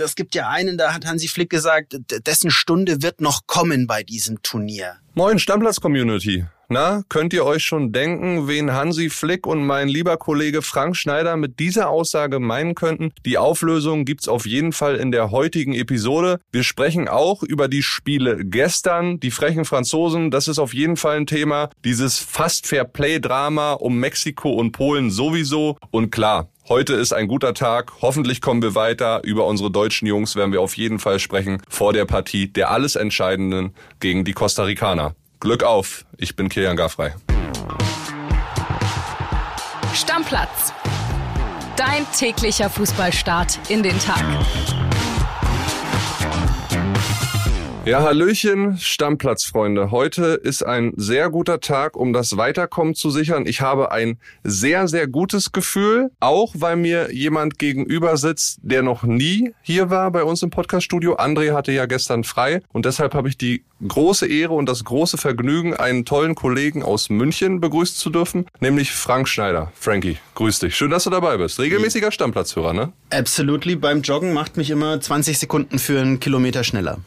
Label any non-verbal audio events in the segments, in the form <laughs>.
Es gibt ja einen, da hat Hansi Flick gesagt, dessen Stunde wird noch kommen bei diesem Turnier. Moin Stammplatz-Community. Na, könnt ihr euch schon denken, wen Hansi Flick und mein lieber Kollege Frank Schneider mit dieser Aussage meinen könnten? Die Auflösung gibt's auf jeden Fall in der heutigen Episode. Wir sprechen auch über die Spiele gestern, die frechen Franzosen, das ist auf jeden Fall ein Thema. Dieses fast Fair-Play-Drama um Mexiko und Polen sowieso. Und klar, Heute ist ein guter Tag. Hoffentlich kommen wir weiter. Über unsere deutschen Jungs werden wir auf jeden Fall sprechen vor der Partie der alles Entscheidenden gegen die Costa Ricaner. Glück auf, ich bin Kilian Gaffrey. Stammplatz. Dein täglicher Fußballstart in den Tag. Ja, Hallöchen, Stammplatzfreunde. Heute ist ein sehr guter Tag, um das Weiterkommen zu sichern. Ich habe ein sehr, sehr gutes Gefühl, auch weil mir jemand gegenüber sitzt, der noch nie hier war bei uns im Podcaststudio. André hatte ja gestern frei und deshalb habe ich die große Ehre und das große Vergnügen, einen tollen Kollegen aus München begrüßen zu dürfen, nämlich Frank Schneider. Frankie, grüß dich. Schön, dass du dabei bist. Regelmäßiger Stammplatzhörer, ne? Absolutely. Beim Joggen macht mich immer 20 Sekunden für einen Kilometer schneller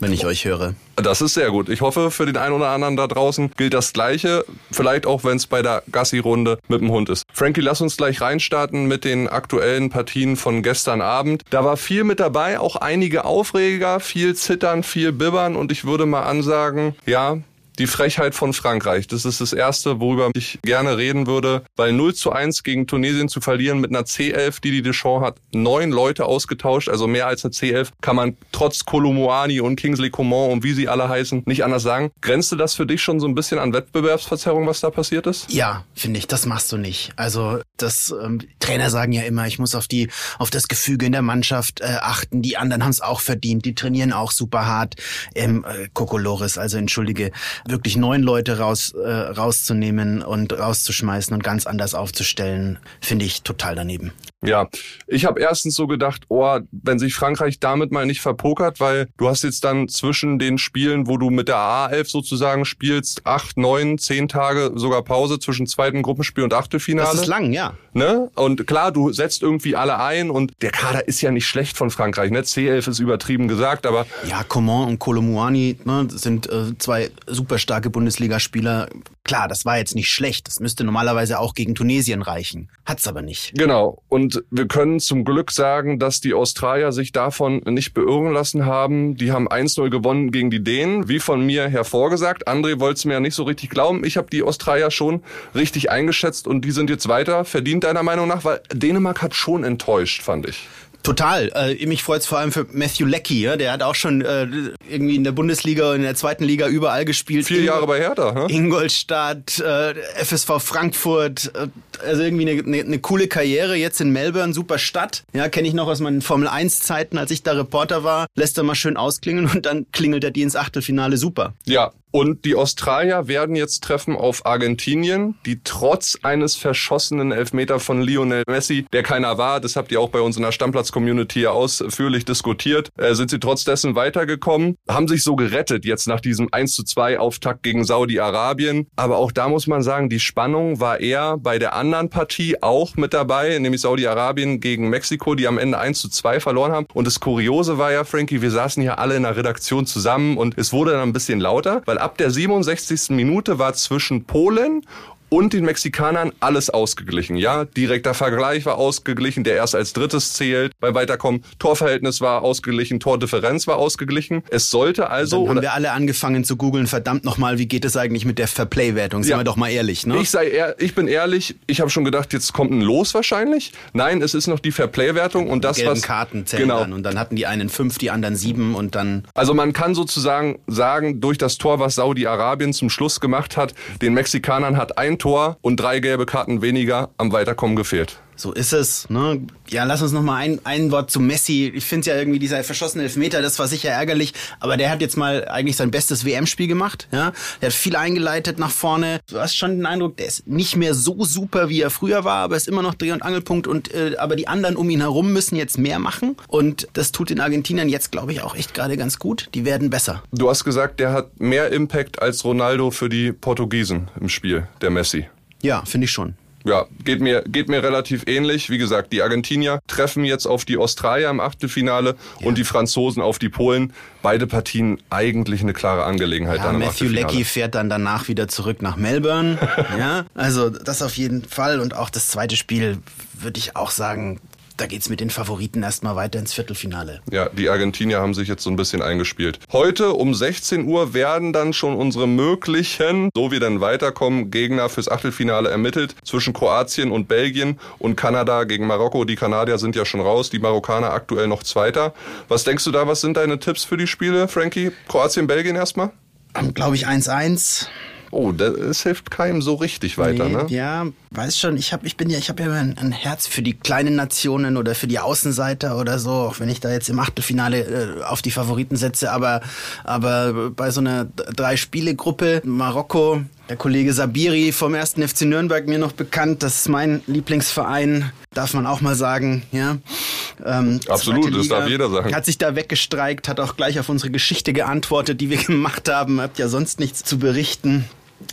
wenn ich euch höre. Das ist sehr gut. Ich hoffe, für den einen oder anderen da draußen gilt das Gleiche. Vielleicht auch, wenn es bei der Gassi-Runde mit dem Hund ist. Frankie, lass uns gleich reinstarten mit den aktuellen Partien von gestern Abend. Da war viel mit dabei, auch einige Aufreger, viel Zittern, viel Bibbern und ich würde mal ansagen, ja, die Frechheit von Frankreich. Das ist das Erste, worüber ich gerne reden würde, weil 0 zu 1 gegen Tunesien zu verlieren mit einer C11, die die Deschamps hat, neun Leute ausgetauscht, also mehr als eine C11, kann man trotz Kolomoani und Kingsley Coman und wie sie alle heißen, nicht anders sagen. Grenzte das für dich schon so ein bisschen an Wettbewerbsverzerrung, was da passiert ist? Ja, finde ich, das machst du nicht. Also das ähm, Trainer sagen ja immer, ich muss auf die auf das Gefüge in der Mannschaft äh, achten. Die anderen haben es auch verdient, die trainieren auch super hart. Ähm, äh, Kokolores, also entschuldige, wirklich neun Leute raus, äh, rauszunehmen und rauszuschmeißen und ganz anders aufzustellen, finde ich total daneben. Ja, ich habe erstens so gedacht, oh, wenn sich Frankreich damit mal nicht verpokert, weil du hast jetzt dann zwischen den Spielen, wo du mit der A11 sozusagen spielst, acht, neun, zehn Tage sogar Pause zwischen zweiten Gruppenspiel und Achtelfinale. Das ist lang, ja. Ne? Und klar, du setzt irgendwie alle ein und der Kader ist ja nicht schlecht von Frankreich. Ne? C11 ist übertrieben gesagt, aber... Ja, Coman und Kolomuani ne, sind äh, zwei super starke Bundesligaspieler. Klar, das war jetzt nicht schlecht. Das müsste normalerweise auch gegen Tunesien reichen. Hat's aber nicht. Genau. Und wir können zum Glück sagen, dass die Australier sich davon nicht beirren lassen haben. Die haben 1-0 gewonnen gegen die Dänen, wie von mir hervorgesagt. André wollte es mir ja nicht so richtig glauben. Ich habe die Australier schon richtig eingeschätzt und die sind jetzt weiter. Verdient deiner Meinung nach? Weil Dänemark hat schon enttäuscht, fand ich. Total. Äh, mich freut es vor allem für Matthew Leckie. Ja? Der hat auch schon äh, irgendwie in der Bundesliga und in der zweiten Liga überall gespielt. Vier Jahre bei Hertha. Ne? Ingolstadt, äh, FSV Frankfurt. Äh, also irgendwie eine, eine, eine coole Karriere. Jetzt in Melbourne, super Stadt. Ja, kenne ich noch aus meinen Formel 1 Zeiten, als ich da Reporter war. Lässt er mal schön ausklingeln und dann klingelt er die ins Achtelfinale super. Ja, und die Australier werden jetzt treffen auf Argentinien, die trotz eines verschossenen Elfmeter von Lionel Messi, der keiner war, das habt ihr auch bei uns in der Stammplatz-Community ausführlich diskutiert, äh, sind sie trotz dessen weitergekommen, haben sich so gerettet jetzt nach diesem 1 zu 2 Auftakt gegen Saudi-Arabien. Aber auch da muss man sagen, die Spannung war eher bei der anderen Partie auch mit dabei, nämlich Saudi-Arabien gegen Mexiko, die am Ende 1 zu 2 verloren haben. Und das Kuriose war ja, Frankie, wir saßen hier alle in der Redaktion zusammen und es wurde dann ein bisschen lauter, weil ab der 67. Minute war zwischen Polen und den Mexikanern alles ausgeglichen. Ja, direkter Vergleich war ausgeglichen, der erst als drittes zählt. Bei Weiterkommen Torverhältnis war ausgeglichen, Tordifferenz war ausgeglichen. Es sollte also. Dann haben wir alle angefangen zu googeln. Verdammt nochmal, wie geht es eigentlich mit der Verplay-Wertung? Seien ja. wir doch mal ehrlich, ne? Ich sei ehr, ich bin ehrlich. Ich habe schon gedacht, jetzt kommt ein Los wahrscheinlich. Nein, es ist noch die Verplay-Wertung und das was Karten zählen genau. Dann. und dann hatten die einen fünf, die anderen sieben und dann. Also man kann sozusagen sagen, durch das Tor, was Saudi-Arabien zum Schluss gemacht hat, den Mexikanern hat ein Tor und drei gelbe Karten weniger am Weiterkommen gefehlt. So ist es. Ne? Ja, lass uns noch mal ein, ein Wort zu Messi. Ich finde ja irgendwie dieser verschossene Elfmeter, das war sicher ärgerlich, aber der hat jetzt mal eigentlich sein bestes WM-Spiel gemacht. Ja, der hat viel eingeleitet nach vorne. Du hast schon den Eindruck, der ist nicht mehr so super, wie er früher war, aber ist immer noch Dreh- und Angelpunkt. Und äh, aber die anderen um ihn herum müssen jetzt mehr machen und das tut den Argentinern jetzt, glaube ich, auch echt gerade ganz gut. Die werden besser. Du hast gesagt, der hat mehr Impact als Ronaldo für die Portugiesen im Spiel, der Messi. Ja, finde ich schon. Ja, geht mir, geht mir relativ ähnlich. Wie gesagt, die Argentinier treffen jetzt auf die Australier im Achtelfinale ja. und die Franzosen auf die Polen. Beide Partien eigentlich eine klare Angelegenheit. Ja, Matthew Leckie fährt dann danach wieder zurück nach Melbourne. <laughs> ja, also das auf jeden Fall. Und auch das zweite Spiel würde ich auch sagen, da geht es mit den Favoriten erstmal weiter ins Viertelfinale. Ja, die Argentinier haben sich jetzt so ein bisschen eingespielt. Heute um 16 Uhr werden dann schon unsere möglichen, so wir dann weiterkommen, Gegner fürs Achtelfinale ermittelt zwischen Kroatien und Belgien und Kanada gegen Marokko. Die Kanadier sind ja schon raus, die Marokkaner aktuell noch Zweiter. Was denkst du da, was sind deine Tipps für die Spiele, Frankie? Kroatien, Belgien erstmal? Glaube ich 1-1. Oh, das hilft keinem so richtig weiter, nee, ne? Ja, weiß schon, ich habe ich bin ja ich habe ja ein, ein, Herz für die kleinen Nationen oder für die Außenseiter oder so, auch wenn ich da jetzt im Achtelfinale äh, auf die Favoriten setze, aber aber bei so einer drei Spiele Gruppe Marokko der Kollege Sabiri vom 1. FC Nürnberg mir noch bekannt, das ist mein Lieblingsverein, darf man auch mal sagen, ja. Ähm, Absolut, das darf jeder sagen. Hat sich da weggestreikt, hat auch gleich auf unsere Geschichte geantwortet, die wir <laughs> gemacht haben, habt ja sonst nichts zu berichten.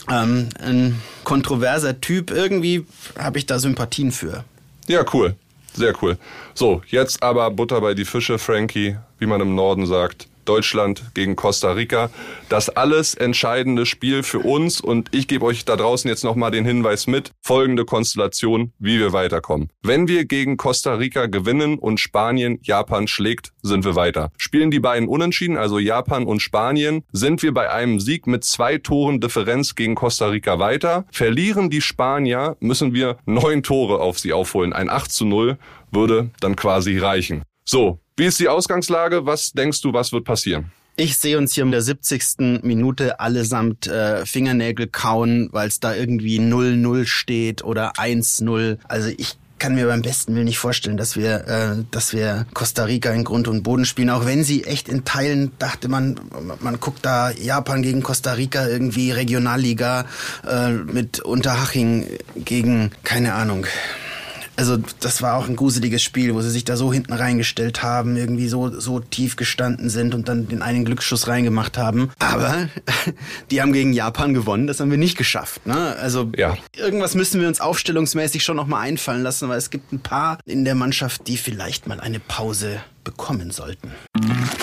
Ähm, ein kontroverser Typ. Irgendwie habe ich da Sympathien für. Ja, cool. Sehr cool. So, jetzt aber Butter bei die Fische, Frankie, wie man im Norden sagt. Deutschland gegen Costa Rica. Das alles entscheidende Spiel für uns und ich gebe euch da draußen jetzt nochmal den Hinweis mit. Folgende Konstellation, wie wir weiterkommen. Wenn wir gegen Costa Rica gewinnen und Spanien Japan schlägt, sind wir weiter. Spielen die beiden unentschieden, also Japan und Spanien, sind wir bei einem Sieg mit zwei Toren Differenz gegen Costa Rica weiter. Verlieren die Spanier, müssen wir neun Tore auf sie aufholen. Ein 8 zu 0 würde dann quasi reichen. So, wie ist die Ausgangslage? Was denkst du, was wird passieren? Ich sehe uns hier in der 70. Minute allesamt äh, Fingernägel kauen, weil es da irgendwie 0-0 steht oder 1-0. Also ich kann mir beim besten Willen nicht vorstellen, dass wir, äh, dass wir Costa Rica in Grund und Boden spielen. Auch wenn sie echt in Teilen dachte man, man guckt da Japan gegen Costa Rica irgendwie Regionalliga äh, mit Unterhaching gegen keine Ahnung also das war auch ein gruseliges Spiel, wo sie sich da so hinten reingestellt haben, irgendwie so, so tief gestanden sind und dann den einen Glücksschuss reingemacht haben. Aber <laughs> die haben gegen Japan gewonnen, das haben wir nicht geschafft. Ne? Also ja. irgendwas müssen wir uns aufstellungsmäßig schon nochmal einfallen lassen, weil es gibt ein paar in der Mannschaft, die vielleicht mal eine Pause bekommen sollten.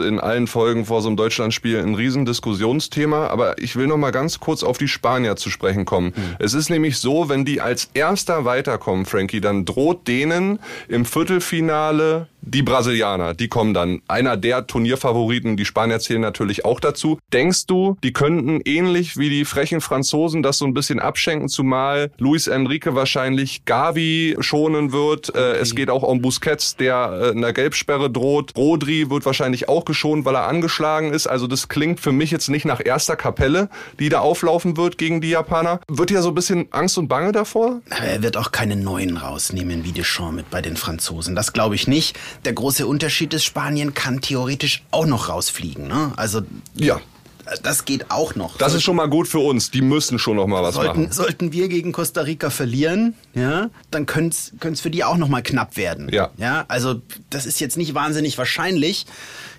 in allen Folgen vor so einem Deutschlandspiel ein Riesendiskussionsthema. Aber ich will noch mal ganz kurz auf die Spanier zu sprechen kommen. Mhm. Es ist nämlich so, wenn die als Erster weiterkommen, Frankie, dann droht denen im Viertelfinale die Brasilianer, die kommen dann. Einer der Turnierfavoriten, die Spanier zählen natürlich auch dazu. Denkst du, die könnten ähnlich wie die frechen Franzosen das so ein bisschen abschenken, zumal Luis Enrique wahrscheinlich Gavi schonen wird. Äh, es geht auch um Busquets, der äh, einer Gelbsperre droht. Rodri wird wahrscheinlich auch geschont, weil er angeschlagen ist. Also das klingt für mich jetzt nicht nach erster Kapelle, die da auflaufen wird gegen die Japaner. Wird ja so ein bisschen Angst und Bange davor? Aber er wird auch keine neuen rausnehmen wie Deschamps mit bei den Franzosen. Das glaube ich nicht der große Unterschied ist, Spanien kann theoretisch auch noch rausfliegen. Ne? Also ja das geht auch noch. Das ist schon mal gut für uns. Die müssen schon noch mal was sollten, machen. Sollten wir gegen Costa Rica verlieren, ja, dann könnte es für die auch noch mal knapp werden. Ja. ja. Also das ist jetzt nicht wahnsinnig wahrscheinlich,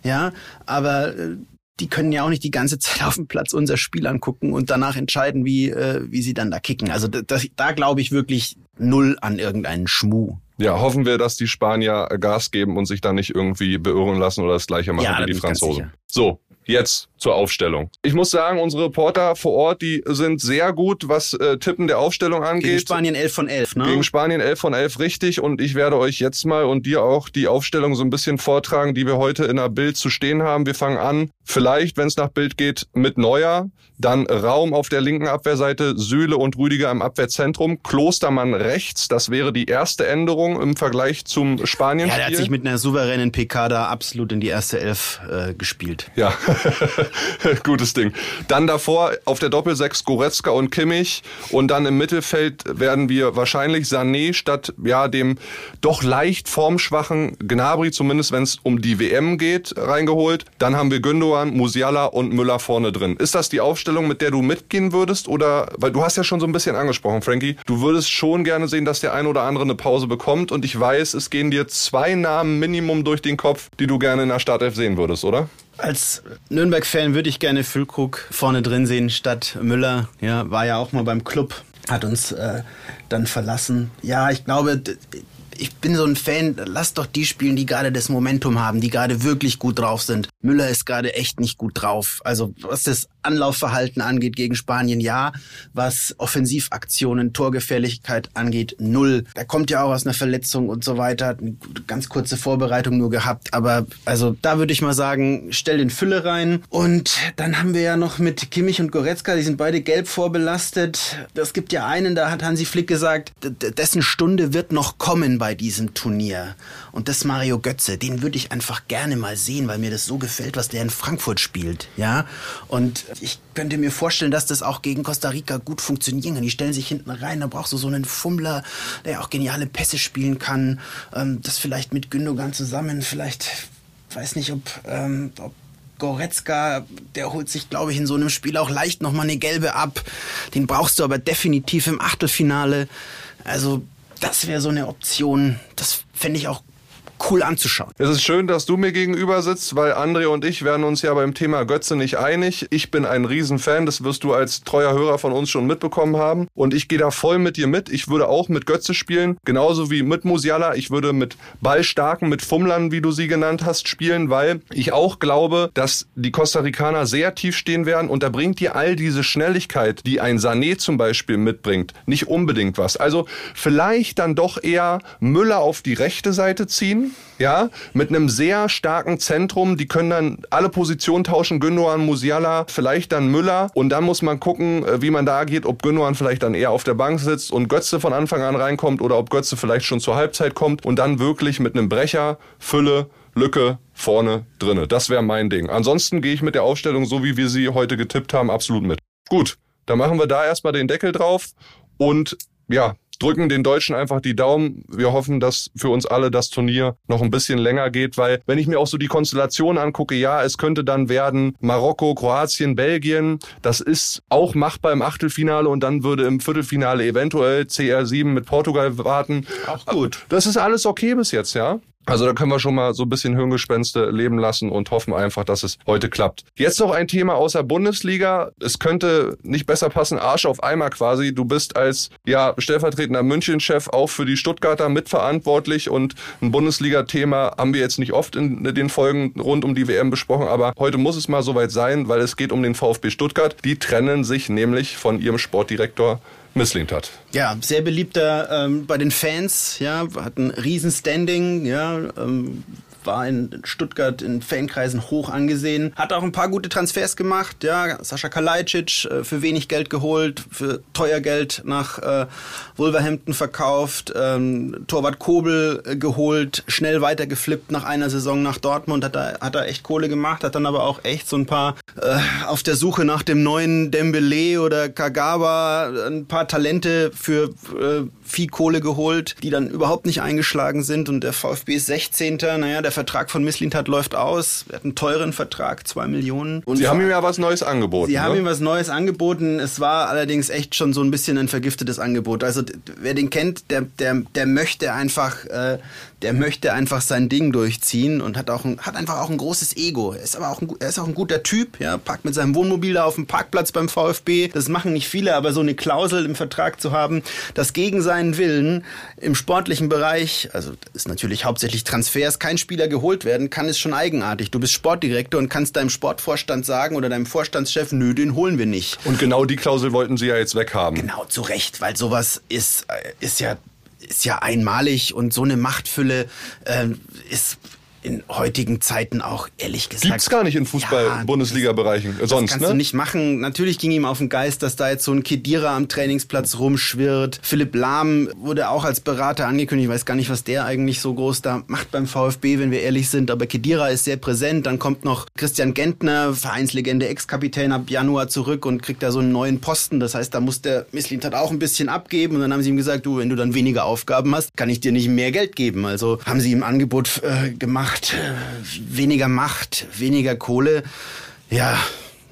ja, aber äh, die können ja auch nicht die ganze Zeit auf dem Platz unser Spiel angucken und danach entscheiden, wie, äh, wie sie dann da kicken. Also das, da glaube ich wirklich null an irgendeinen Schmuh. Ja, hoffen wir, dass die Spanier Gas geben und sich da nicht irgendwie beirren lassen oder das gleiche machen Ja, wie die Franzosen. So, jetzt zur Aufstellung. Ich muss sagen, unsere Reporter vor Ort, die sind sehr gut, was äh, Tippen der Aufstellung angeht. Gegen Spanien 11 von 11, ne? Gegen Spanien 11 von 11 richtig und ich werde euch jetzt mal und dir auch die Aufstellung so ein bisschen vortragen, die wir heute in der Bild zu stehen haben. Wir fangen an, vielleicht, wenn es nach Bild geht, mit Neuer, dann Raum auf der linken Abwehrseite, Süle und Rüdiger im Abwehrzentrum, Klostermann rechts, das wäre die erste Änderung im Vergleich zum spanien ja, der hat sich mit einer souveränen PK da absolut in die erste Elf äh, gespielt. Ja, <laughs> gutes Ding. Dann davor auf der Doppelsechs Goretzka und Kimmich und dann im Mittelfeld werden wir wahrscheinlich Sané statt ja dem doch leicht formschwachen Gnabry, zumindest wenn es um die WM geht, reingeholt. Dann haben wir Gündogan, Musiala und Müller vorne drin. Ist das die Aufstellung, mit der du mitgehen würdest oder weil du hast ja schon so ein bisschen angesprochen, Frankie, du würdest schon gerne sehen, dass der ein oder andere eine Pause bekommt und ich weiß, es gehen dir zwei Namen Minimum durch den Kopf, die du gerne in der Startelf sehen würdest, oder? Als Nürnberg-Fan würde ich gerne Füllkrug vorne drin sehen statt Müller. Ja, war ja auch mal beim Club, hat uns äh, dann verlassen. Ja, ich glaube, ich bin so ein Fan, lasst doch die spielen, die gerade das Momentum haben, die gerade wirklich gut drauf sind. Müller ist gerade echt nicht gut drauf. Also was das Anlaufverhalten angeht gegen Spanien, ja. Was Offensivaktionen, Torgefährlichkeit angeht, null. Da kommt ja auch aus einer Verletzung und so weiter. Eine ganz kurze Vorbereitung nur gehabt. Aber also da würde ich mal sagen, stell den Fülle rein. Und dann haben wir ja noch mit Kimmich und Goretzka, die sind beide gelb vorbelastet. Es gibt ja einen, da hat Hansi Flick gesagt, dessen Stunde wird noch kommen bei diesem Turnier. Und das Mario Götze, den würde ich einfach gerne mal sehen, weil mir das so gefällt, was der in Frankfurt spielt. Ja. Und ich könnte mir vorstellen, dass das auch gegen Costa Rica gut funktionieren kann. Die stellen sich hinten rein, da brauchst du so einen Fummler, der auch geniale Pässe spielen kann. Ähm, das vielleicht mit Gündogan zusammen, vielleicht, weiß nicht, ob, ähm, ob Goretzka, der holt sich, glaube ich, in so einem Spiel auch leicht nochmal eine gelbe ab. Den brauchst du aber definitiv im Achtelfinale. Also, das wäre so eine Option. Das fände ich auch cool anzuschauen. Es ist schön, dass du mir gegenüber sitzt, weil André und ich werden uns ja beim Thema Götze nicht einig. Ich bin ein Riesenfan, das wirst du als treuer Hörer von uns schon mitbekommen haben. Und ich gehe da voll mit dir mit. Ich würde auch mit Götze spielen, genauso wie mit Musiala. Ich würde mit Ballstarken, mit Fummlern, wie du sie genannt hast, spielen, weil ich auch glaube, dass die Costa Ricaner sehr tief stehen werden. Und da bringt dir all diese Schnelligkeit, die ein Sané zum Beispiel mitbringt, nicht unbedingt was. Also vielleicht dann doch eher Müller auf die rechte Seite ziehen ja, mit einem sehr starken Zentrum. Die können dann alle Positionen tauschen. Gündogan, Musiala, vielleicht dann Müller. Und dann muss man gucken, äh, wie man da geht, ob Gündogan vielleicht dann eher auf der Bank sitzt und Götze von Anfang an reinkommt oder ob Götze vielleicht schon zur Halbzeit kommt und dann wirklich mit einem Brecher, Fülle, Lücke vorne drinne. Das wäre mein Ding. Ansonsten gehe ich mit der Aufstellung, so wie wir sie heute getippt haben, absolut mit. Gut, dann machen wir da erstmal den Deckel drauf und ja, drücken den Deutschen einfach die Daumen. Wir hoffen, dass für uns alle das Turnier noch ein bisschen länger geht, weil wenn ich mir auch so die Konstellation angucke, ja, es könnte dann werden Marokko, Kroatien, Belgien. Das ist auch machbar im Achtelfinale und dann würde im Viertelfinale eventuell CR7 mit Portugal warten. Auch gut. Das ist alles okay bis jetzt, ja? Also da können wir schon mal so ein bisschen Hirngespenste leben lassen und hoffen einfach, dass es heute klappt. Jetzt noch ein Thema außer Bundesliga. Es könnte nicht besser passen, Arsch auf Eimer quasi. Du bist als ja, stellvertretender München-Chef auch für die Stuttgarter mitverantwortlich und ein Bundesliga-Thema haben wir jetzt nicht oft in den Folgen rund um die WM besprochen, aber heute muss es mal soweit sein, weil es geht um den VfB Stuttgart. Die trennen sich nämlich von ihrem Sportdirektor Misslintat. Ja, sehr beliebter ähm, bei den Fans, ja, hat ein Riesenstanding, ja, ähm, war in Stuttgart in Fankreisen hoch angesehen, hat auch ein paar gute Transfers gemacht, ja, Sascha Kalajdzic äh, für wenig Geld geholt, für teuer Geld nach äh, Wolverhampton verkauft, ähm, Torwart Kobel äh, geholt, schnell weitergeflippt nach einer Saison nach Dortmund, hat er, hat er echt Kohle gemacht, hat dann aber auch echt so ein paar äh, auf der Suche nach dem neuen Dembele oder Kagawa ein paar Talente für, äh, viel Kohle geholt, die dann überhaupt nicht eingeschlagen sind und der VfB ist 16. Naja, der Vertrag von Misslintat läuft aus. Er hat einen teuren Vertrag, zwei Millionen. Und Sie haben ihm ja was Neues angeboten. Sie ne? haben ihm was Neues angeboten. Es war allerdings echt schon so ein bisschen ein vergiftetes Angebot. Also wer den kennt, der, der, der möchte einfach, äh, der möchte einfach sein Ding durchziehen und hat auch ein, hat einfach auch ein großes Ego. Er ist aber auch ein, er ist auch ein guter Typ. Ja, parkt mit seinem Wohnmobil da auf dem Parkplatz beim VfB. Das machen nicht viele, aber so eine Klausel im Vertrag zu haben, dass gegen seinen Willen im sportlichen Bereich, also ist natürlich hauptsächlich Transfers, kein Spieler geholt werden kann, ist schon eigenartig. Du bist Sportdirektor und kannst deinem Sportvorstand sagen oder deinem Vorstandschef, nö, den holen wir nicht. Und genau die Klausel wollten Sie ja jetzt weghaben. Genau, zu Recht, weil sowas ist, äh, ist ja ist ja einmalig und so eine Machtfülle äh, ist in heutigen Zeiten auch ehrlich gesagt. Gibt's gar nicht in Fußball-Bundesliga-Bereichen. Äh, sonst, das kannst ne? du nicht machen. Natürlich ging ihm auf den Geist, dass da jetzt so ein Kedira am Trainingsplatz rumschwirrt. Philipp Lahm wurde auch als Berater angekündigt. Ich weiß gar nicht, was der eigentlich so groß da macht beim VfB, wenn wir ehrlich sind. Aber Kedira ist sehr präsent. Dann kommt noch Christian Gentner, Vereinslegende, Ex-Kapitän, ab Januar zurück und kriegt da so einen neuen Posten. Das heißt, da muss der Misslintat auch ein bisschen abgeben. Und dann haben sie ihm gesagt, du, wenn du dann weniger Aufgaben hast, kann ich dir nicht mehr Geld geben. Also haben sie ihm Angebot äh, gemacht, äh, weniger Macht, weniger Kohle. Ja,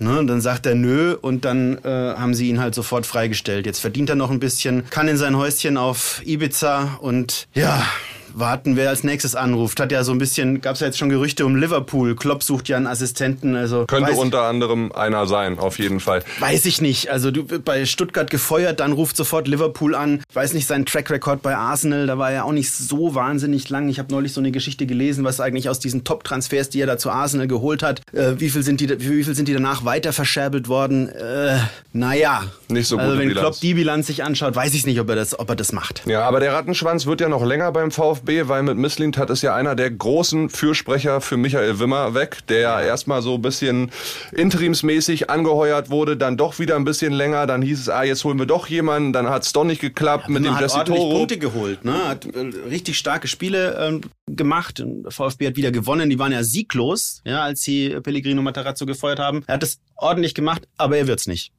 Ne, dann sagt er nö und dann äh, haben sie ihn halt sofort freigestellt. Jetzt verdient er noch ein bisschen, kann in sein Häuschen auf Ibiza und ja, warten, wer als nächstes anruft. Hat ja so ein bisschen, gab es ja jetzt schon Gerüchte um Liverpool. Klopp sucht ja einen Assistenten. Also Könnte unter anderem einer sein, auf jeden Fall. weiß ich nicht. Also du bei Stuttgart gefeuert, dann ruft sofort Liverpool an. Weiß nicht, sein Track Record bei Arsenal, da war er auch nicht so wahnsinnig lang. Ich habe neulich so eine Geschichte gelesen, was eigentlich aus diesen Top-Transfers, die er da zu Arsenal geholt hat, äh, wie viel sind die, wie viel sind die danach weiter verscherbelt worden? Äh, naja. Nicht so Also gute wenn Bilanz. Klopp die Bilanz sich anschaut, weiß ich nicht, ob er das, ob er das macht. Ja, aber der Rattenschwanz wird ja noch länger beim VfB, weil mit Misslint ist ja einer der großen Fürsprecher für Michael Wimmer weg, der ja erstmal so ein bisschen interimsmäßig angeheuert wurde, dann doch wieder ein bisschen länger, dann hieß es, ah, jetzt holen wir doch jemanden, dann hat es doch nicht geklappt mit dem hat Jesse Toro. Punkte geholt, ne? Hat äh, richtig starke Spiele ähm, gemacht. VfB hat wieder gewonnen. Die waren ja sieglos, ja, als sie Pellegrino Matarazzo gefeuert haben. Er hat es ordentlich gemacht, aber er wird's nicht.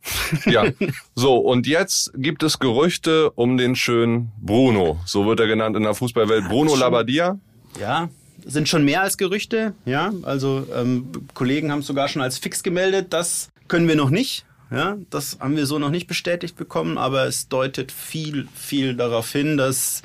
Ja. <laughs> So, und jetzt gibt es Gerüchte um den schönen Bruno. So wird er genannt in der Fußballwelt. Bruno schon- Labbadia. Ja, sind schon mehr als Gerüchte, ja. Also ähm, Kollegen haben es sogar schon als fix gemeldet. Das können wir noch nicht. Ja, das haben wir so noch nicht bestätigt bekommen, aber es deutet viel, viel darauf hin, dass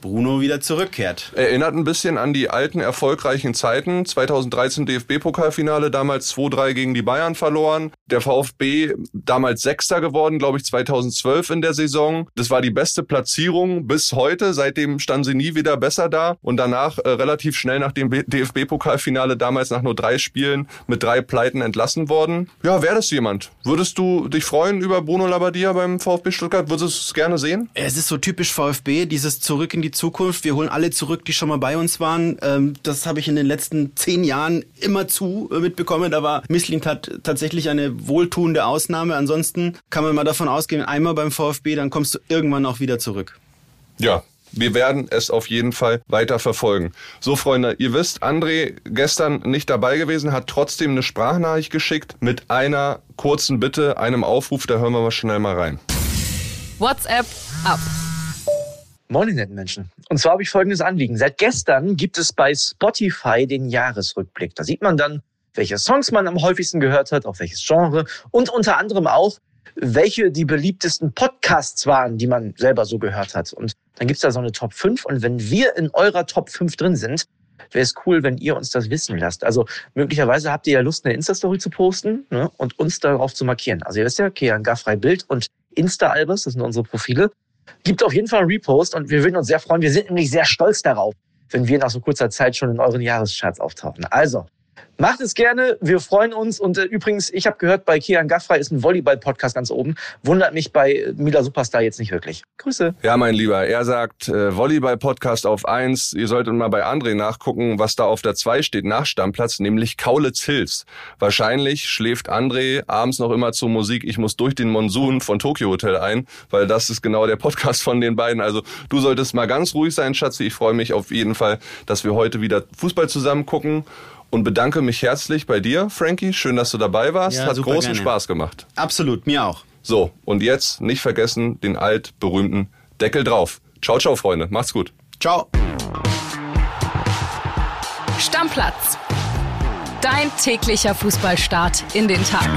Bruno wieder zurückkehrt. Erinnert ein bisschen an die alten erfolgreichen Zeiten. 2013 DFB-Pokalfinale, damals 2-3 gegen die Bayern verloren. Der VfB damals Sechster geworden, glaube ich, 2012 in der Saison. Das war die beste Platzierung bis heute. Seitdem standen sie nie wieder besser da. Und danach äh, relativ schnell nach dem DFB-Pokalfinale, damals nach nur drei Spielen, mit drei Pleiten entlassen worden. Ja, wäre das jemand? Würdest du dich freuen über Bruno Labbadia beim VfB Stuttgart? Würdest du es gerne sehen? Es ist so typisch VfB, dieses Zurück in die Zukunft. Wir holen alle zurück, die schon mal bei uns waren. Ähm, das habe ich in den letzten zehn Jahren immer zu äh, mitbekommen. Da war Misslint hat tatsächlich eine wohltuende Ausnahme. Ansonsten kann man mal davon ausgehen, einmal beim VfB, dann kommst du irgendwann auch wieder zurück. Ja, wir werden es auf jeden Fall weiter verfolgen. So, Freunde, ihr wisst, André gestern nicht dabei gewesen, hat trotzdem eine Sprachnachricht geschickt mit einer kurzen Bitte, einem Aufruf, da hören wir mal schnell mal rein. WhatsApp ab. Moin, netten Menschen. Und zwar habe ich folgendes Anliegen. Seit gestern gibt es bei Spotify den Jahresrückblick. Da sieht man dann, welche Songs man am häufigsten gehört hat, auf welches Genre und unter anderem auch, welche die beliebtesten Podcasts waren, die man selber so gehört hat. Und dann gibt's da so eine Top 5 und wenn wir in eurer Top 5 drin sind, wäre es cool, wenn ihr uns das wissen lasst. Also möglicherweise habt ihr ja Lust, eine Insta-Story zu posten ne, und uns darauf zu markieren. Also ihr wisst ja, Kian Gaffrey Bild und Insta-Albers, das sind unsere Profile. Gibt auf jeden Fall einen Repost und wir würden uns sehr freuen. Wir sind nämlich sehr stolz darauf, wenn wir nach so kurzer Zeit schon in euren Jahrescharts auftauchen. Also, macht es gerne. Wir freuen uns. Und äh, übrigens, ich habe gehört, bei Kian Gaffrey ist ein Volleyball-Podcast ganz oben. Wundert mich bei Mila Superstar jetzt nicht wirklich. Grüße. Ja, mein Lieber, er sagt äh, Volleyball-Podcast auf eins. Ihr solltet mal bei André nachgucken, was da auf der zwei steht nach Stammplatz, nämlich Kaulitz Hills. Wahrscheinlich schläft André abends noch immer zur Musik Ich muss durch den Monsun von Tokyo Hotel ein, weil das ist genau der Podcast von den beiden. Also du solltest mal ganz ruhig sein, Schatzi. Ich freue mich auf jeden Fall, dass wir heute wieder Fußball zusammen gucken. Und bedanke mich herzlich bei dir, Frankie. Schön, dass du dabei warst. Ja, Hat großen gerne. Spaß gemacht. Absolut, mir auch. So, und jetzt nicht vergessen den altberühmten Deckel drauf. Ciao, ciao, Freunde. Macht's gut. Ciao. Stammplatz. Dein täglicher Fußballstart in den Tag.